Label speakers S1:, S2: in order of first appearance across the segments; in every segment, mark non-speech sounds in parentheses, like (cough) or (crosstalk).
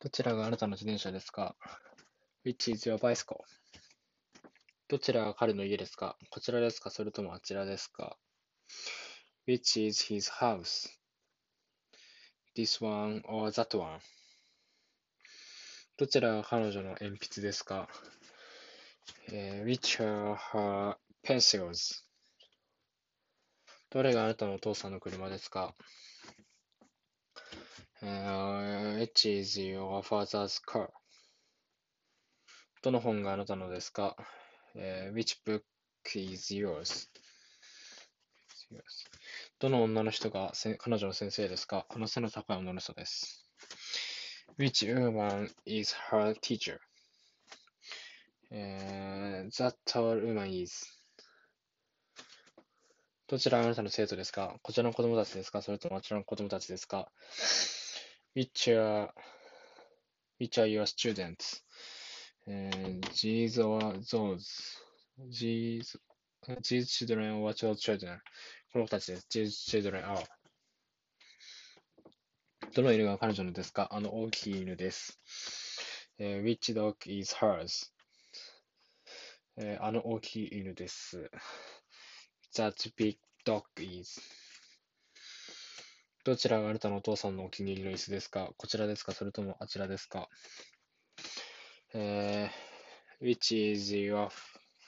S1: どちらがあなたの自転車ですか ?Which is your bicycle? どちらが彼の家ですか？こちらですか？それともあちらですか ?Which is his house?This one or that one? どちらが彼女の鉛筆ですか、えー、?Which are her pencils? どれがあなたのお父さんの車ですか、?Which is your father's car? どの本があなたのですか、uh, ?Which book is yours? どの女の人が彼女の先生ですかこの背の高い女の人です。Which woman is her teacher? Uh, that tall woman is. どちらがあなたの生徒ですかこちらの子供たちですかそれともあちらの子供たちですか ?Which are, which are your students? These or those? These, these children or your children? この子たちです。These children are. どの犬が彼女のですかあの大きい犬です。えー、which dog is hers? えー、あの大きい犬です。That big dog is. どちらがあなたのお父さんのお気に入りの椅子ですかこちらですかそれともあちらですかえー、which is your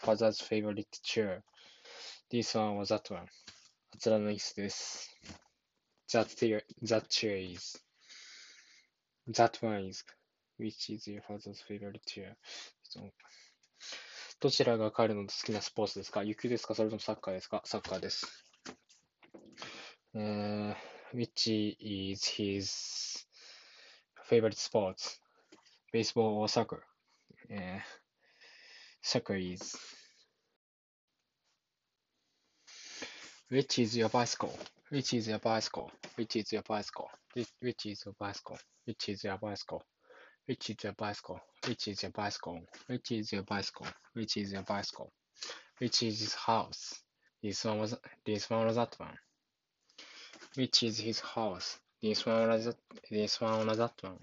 S1: father's favorite chair? This one or that one? あちらの椅子です。that chair, that chair is. That one is. Which is your father's favorite chair? どちらが彼の好きなスポーツですか野球ですかそれともサッカーですかサッカーです。Uh, which is his favorite sports? Baseball or soccer? Uh, soccer is. Which is your bicycle? Which is your bicycle? Which is your bicycle? Which is your bicycle? Which is your bicycle? Which is your bicycle? Which is your bicycle? Which is your bicycle? Which is your bicycle? Which is his house? This one was this one or that one? Which is his house? This one or that this one or that one?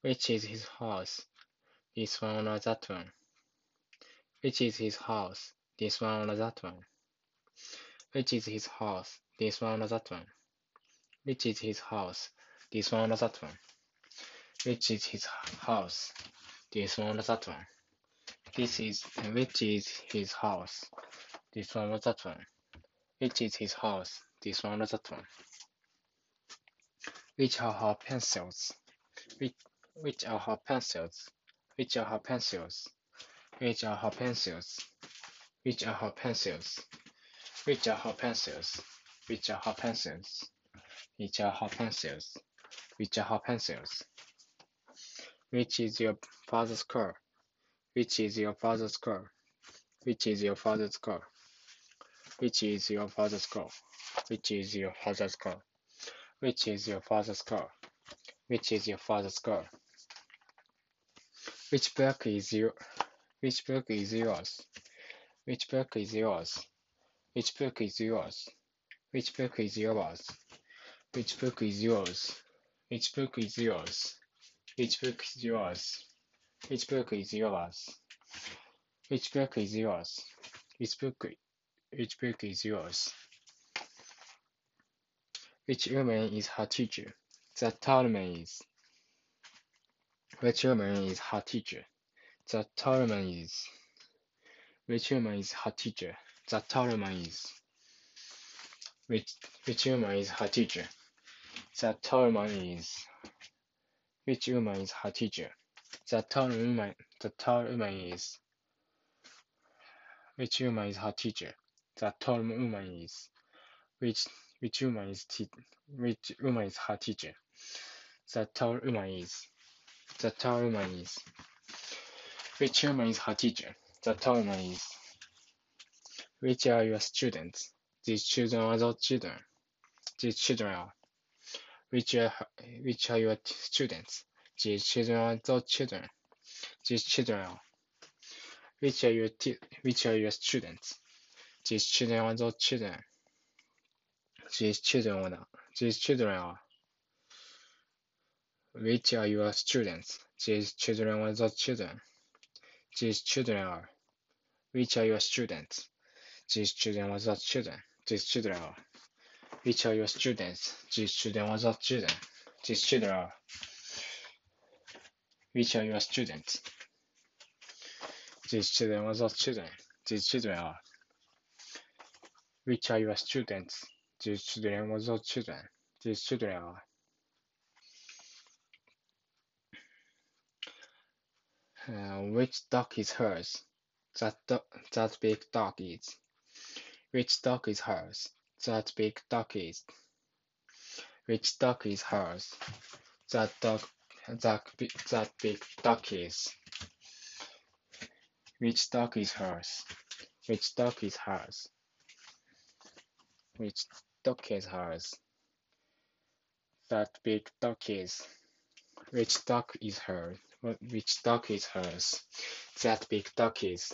S1: Which is his house? This one or that one? Which is his house? This one or that one? Which is his house? This one or that one? Which is his house? This one or that one? Which is his house? This one or that one? This is which is his house? This one or that one? Which is his house? This one or that one? Which are her pencils? Which which are her pencils? Which are her pencils? Which are her pencils? Which are her pencils? Which are her pencils? Which are her pencils? Which are her pencils? Which are her pencils? Which is your father's car? Which is your father's car? Which is your father's car? Which is your father's car? Which is your father's car? Which is your father's car? Which is your father's car? Which book is your which book is yours? Which book is yours? Which book is yours? Which book is yours? Which book is yours? Which book is yours? Which book is yours? Which book is yours? Which book is yours? Which book which book is yours? Which woman is her teacher? The tall man is. Which woman is her teacher? The tall man is. Which woman is her teacher? The tall woman is. Which, which woman is her teacher? The tall woman is. Which woman is her teacher? The tall woman, the tall woman is. Which woman is her teacher? The tall woman is. Which, which woman is te- which woman is her teacher? The tall woman is. The tall woman is. Which woman is her teacher? The tall woman is. Which are your students? These children are the children. These children are. Which are, which are your students? These children are the children. These children are. Which are your which are your students? These children are the children. These children are. Which are your students? These children are the children. These children are. Which are your students? These children are the children. These children are. Which are your students? These children are the children. These children are. Which are your students? These children are the children. These children are. Which are your students? These children are the children. These children are. Uh, which dog is hers? That, do- that big dog is. Which dog is hers? That big dog is. Which dog is hers? That dog, that big, that big dog is. Which dog is hers? Which dog is hers? Which is hers? That big dog is. Which duck is hers? Which duck is hers? That big dog is.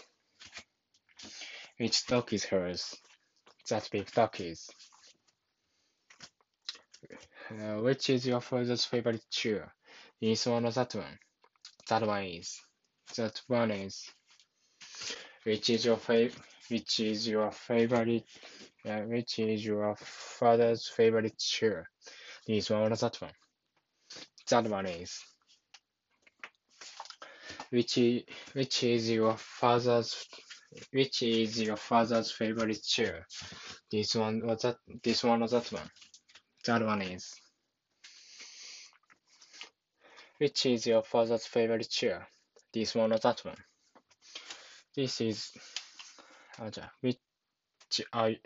S1: Which duck is hers? That big is. Uh, which is your father's favorite cheer? This one or that one? That one is. That one is. Which is your favorite? Which is your favorite? Uh, which is your father's favorite chair? This one or that one? That one is. Which is, which is your father's which is your father's favorite chair? This one or that this one or that one? That one is. Which is your father's favorite chair? This one or that one? This is Aja, which I,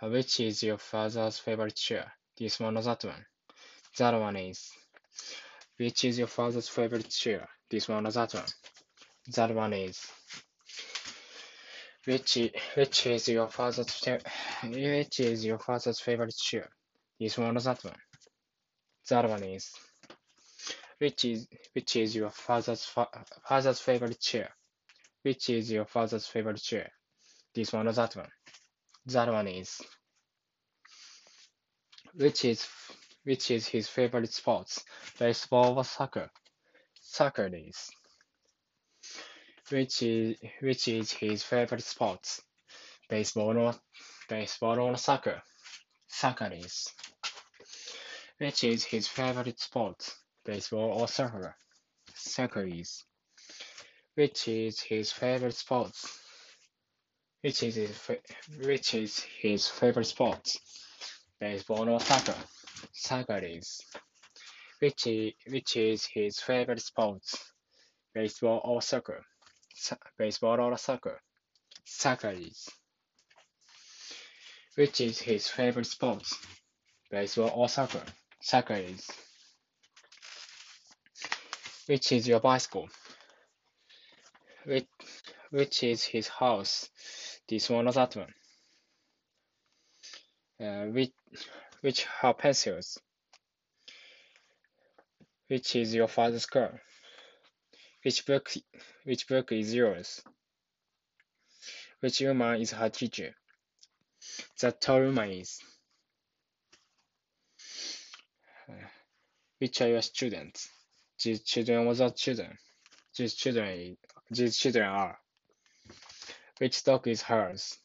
S1: uh, which is your father's favorite chair? This one or that one? That one is. Which is your father's favorite chair? This one or that one? That one is. Which which is your father's which is your father's favorite chair? This one or that one? That one is. Which is which is your father's fa father's favorite chair? Which is your father's favorite chair? This one or that one? That one is. Which is which is his favorite sports? Baseball or soccer? Soccer is. Which is which is his favorite sports? Baseball or baseball or soccer? Soccer is. Which is his favorite sport? Baseball or soccer? Soccer is. Which is his favorite sports? Which is his which is his favorite sport, Baseball or soccer? Soccer is. Which is, which is his favorite sport, Baseball or soccer? Sa- baseball or soccer? Soccer is. Which is his favorite sport, Baseball or soccer? Soccer is. Which is your bicycle? Which, which is his house? This one or that one? Uh, which, which are pencils? Which is your father's car? Which book, which book is yours? Which woman is her teacher? That tall woman is. Uh, which are your students? These children are the children. These children, these children are. Which dog is hers?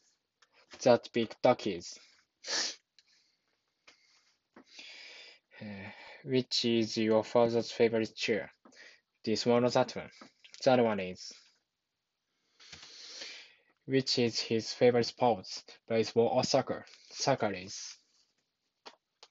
S1: That big dog is. (sighs) Uh, which is your father's favorite chair? This one or that one? That one is. Which is his favorite sports? Baseball or soccer? Soccer is.